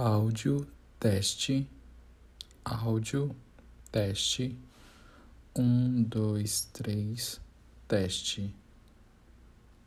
áudio, teste, áudio, teste, um, dois, três, teste.